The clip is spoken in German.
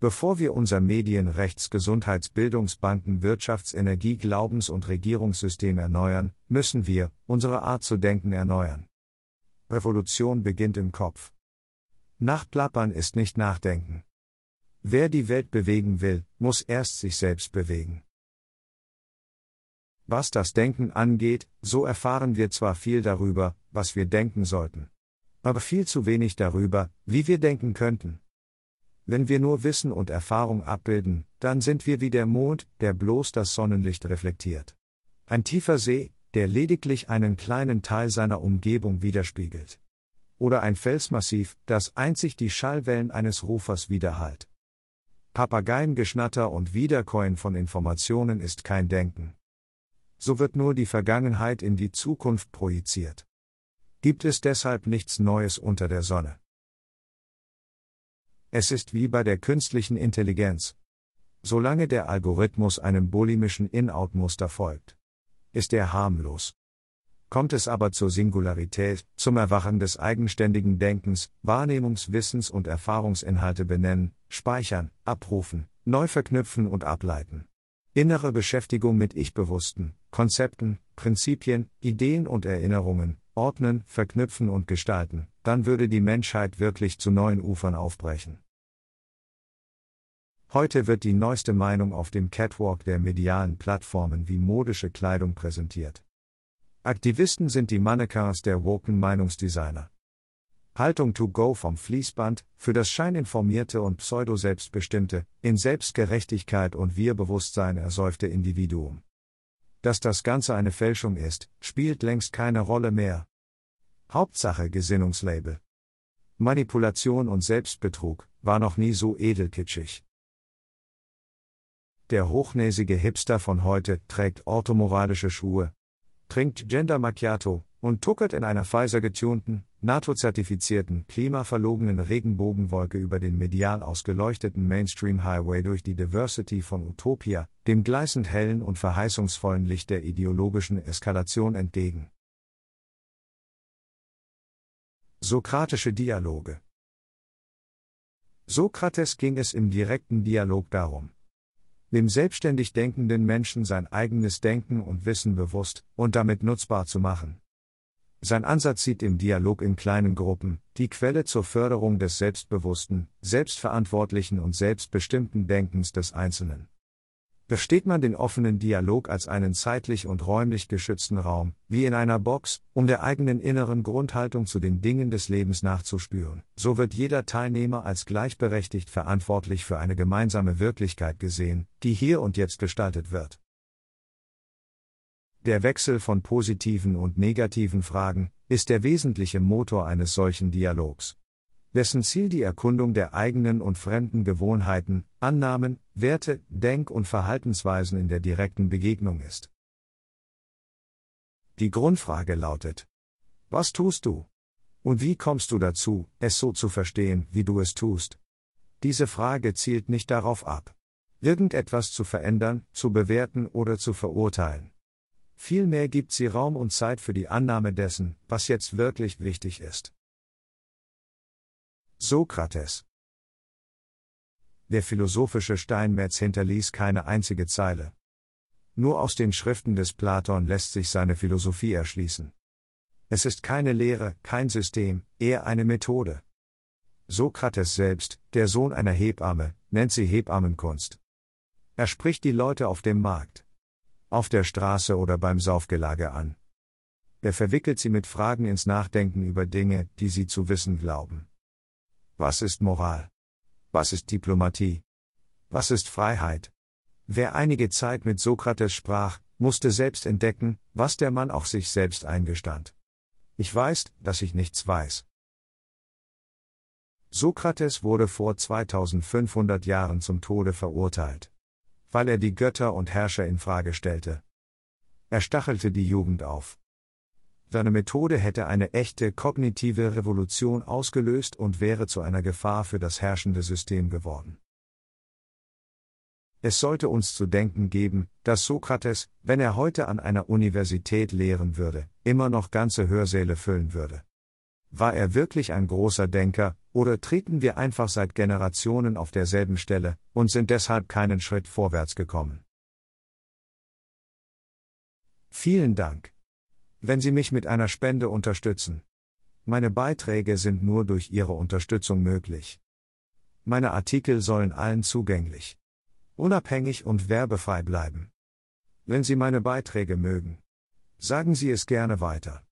Bevor wir unser Medien-, Rechts-, Gesundheits-, Bildungsbanken-, Wirtschafts-, Energie-, Glaubens- und Regierungssystem erneuern, müssen wir unsere Art zu denken erneuern. Revolution beginnt im Kopf. Nachplappern ist nicht Nachdenken. Wer die Welt bewegen will, muss erst sich selbst bewegen. Was das Denken angeht, so erfahren wir zwar viel darüber, was wir denken sollten, aber viel zu wenig darüber, wie wir denken könnten. Wenn wir nur Wissen und Erfahrung abbilden, dann sind wir wie der Mond, der bloß das Sonnenlicht reflektiert. Ein tiefer See, der lediglich einen kleinen Teil seiner Umgebung widerspiegelt. Oder ein Felsmassiv, das einzig die Schallwellen eines Rufers widerhallt. Papageiengeschnatter und Wiederkäuen von Informationen ist kein Denken. So wird nur die Vergangenheit in die Zukunft projiziert. Gibt es deshalb nichts Neues unter der Sonne. Es ist wie bei der künstlichen Intelligenz. Solange der Algorithmus einem bulimischen In-Out-Muster folgt, ist er harmlos. Kommt es aber zur Singularität, zum Erwachen des eigenständigen Denkens, Wahrnehmungswissens und Erfahrungsinhalte benennen, speichern, abrufen, neu verknüpfen und ableiten. Innere Beschäftigung mit ich-bewussten Konzepten, Prinzipien, Ideen und Erinnerungen, ordnen, verknüpfen und gestalten, dann würde die Menschheit wirklich zu neuen Ufern aufbrechen. Heute wird die neueste Meinung auf dem Catwalk der medialen Plattformen wie modische Kleidung präsentiert. Aktivisten sind die Mannequins der woken Meinungsdesigner. Haltung to go vom Fließband, für das scheininformierte und pseudo-selbstbestimmte, in Selbstgerechtigkeit und Wir-Bewusstsein ersäufte Individuum. Dass das Ganze eine Fälschung ist, spielt längst keine Rolle mehr. Hauptsache Gesinnungslabel. Manipulation und Selbstbetrug war noch nie so edelkitschig. Der hochnäsige Hipster von heute trägt orthomoralische Schuhe, trinkt Gender Macchiato und tuckert in einer Pfizer-getunten, NATO-zertifizierten, klimaverlogenen Regenbogenwolke über den medial ausgeleuchteten Mainstream-Highway durch die Diversity von Utopia, dem gleißend hellen und verheißungsvollen Licht der ideologischen Eskalation entgegen. Sokratische Dialoge Sokrates ging es im direkten Dialog darum, dem selbstständig denkenden Menschen sein eigenes Denken und Wissen bewusst und damit nutzbar zu machen. Sein Ansatz sieht im Dialog in kleinen Gruppen die Quelle zur Förderung des selbstbewussten, selbstverantwortlichen und selbstbestimmten Denkens des Einzelnen. Versteht man den offenen Dialog als einen zeitlich und räumlich geschützten Raum, wie in einer Box, um der eigenen inneren Grundhaltung zu den Dingen des Lebens nachzuspüren, so wird jeder Teilnehmer als gleichberechtigt verantwortlich für eine gemeinsame Wirklichkeit gesehen, die hier und jetzt gestaltet wird. Der Wechsel von positiven und negativen Fragen ist der wesentliche Motor eines solchen Dialogs dessen Ziel die Erkundung der eigenen und fremden Gewohnheiten, Annahmen, Werte, Denk- und Verhaltensweisen in der direkten Begegnung ist. Die Grundfrage lautet, was tust du? Und wie kommst du dazu, es so zu verstehen, wie du es tust? Diese Frage zielt nicht darauf ab, irgendetwas zu verändern, zu bewerten oder zu verurteilen. Vielmehr gibt sie Raum und Zeit für die Annahme dessen, was jetzt wirklich wichtig ist. Sokrates. Der philosophische Steinmetz hinterließ keine einzige Zeile. Nur aus den Schriften des Platon lässt sich seine Philosophie erschließen. Es ist keine Lehre, kein System, eher eine Methode. Sokrates selbst, der Sohn einer Hebamme, nennt sie Hebammenkunst. Er spricht die Leute auf dem Markt, auf der Straße oder beim Saufgelage an. Er verwickelt sie mit Fragen ins Nachdenken über Dinge, die sie zu wissen glauben. Was ist Moral? Was ist Diplomatie? Was ist Freiheit? Wer einige Zeit mit Sokrates sprach, musste selbst entdecken, was der Mann auch sich selbst eingestand. Ich weiß, dass ich nichts weiß. Sokrates wurde vor 2500 Jahren zum Tode verurteilt, weil er die Götter und Herrscher in Frage stellte. Er stachelte die Jugend auf. Seine Methode hätte eine echte kognitive Revolution ausgelöst und wäre zu einer Gefahr für das herrschende System geworden. Es sollte uns zu denken geben, dass Sokrates, wenn er heute an einer Universität lehren würde, immer noch ganze Hörsäle füllen würde. War er wirklich ein großer Denker, oder treten wir einfach seit Generationen auf derselben Stelle und sind deshalb keinen Schritt vorwärts gekommen? Vielen Dank. Wenn Sie mich mit einer Spende unterstützen. Meine Beiträge sind nur durch Ihre Unterstützung möglich. Meine Artikel sollen allen zugänglich, unabhängig und werbefrei bleiben. Wenn Sie meine Beiträge mögen, sagen Sie es gerne weiter.